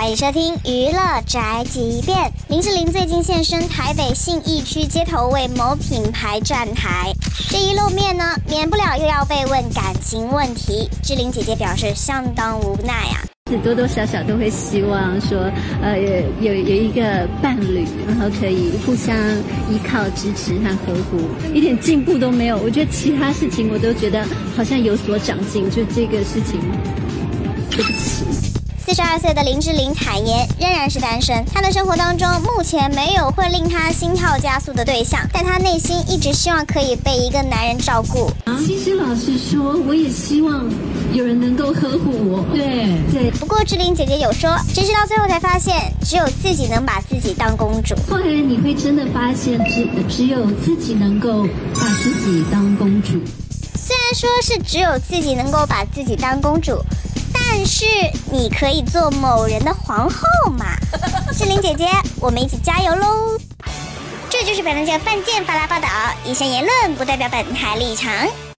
欢迎收听娱乐宅急便。林志玲最近现身台北信义区街头，为某品牌站台。这一露面呢，免不了又要被问感情问题。志玲姐姐表示相当无奈啊，多多少少都会希望说，呃，有有一个伴侣，然后可以互相依靠、支持和呵护。一点进步都没有，我觉得其他事情我都觉得好像有所长进，就这个事情，对不起。四十二岁的林志玲坦言，仍然是单身。她的生活当中目前没有会令她心跳加速的对象，但她内心一直希望可以被一个男人照顾。其实老实说，我也希望有人能够呵护我。对对。不过志玲姐姐有说，其实到最后才发现，只有自己能把自己当公主。后来你会真的发现，只只有自己能够把自己当公主。虽然说是只有自己能够把自己当公主。但是你可以做某人的皇后嘛？志玲姐姐，我们一起加油喽！这就是本台的犯贱发拉报道，以上言论不代表本台立场。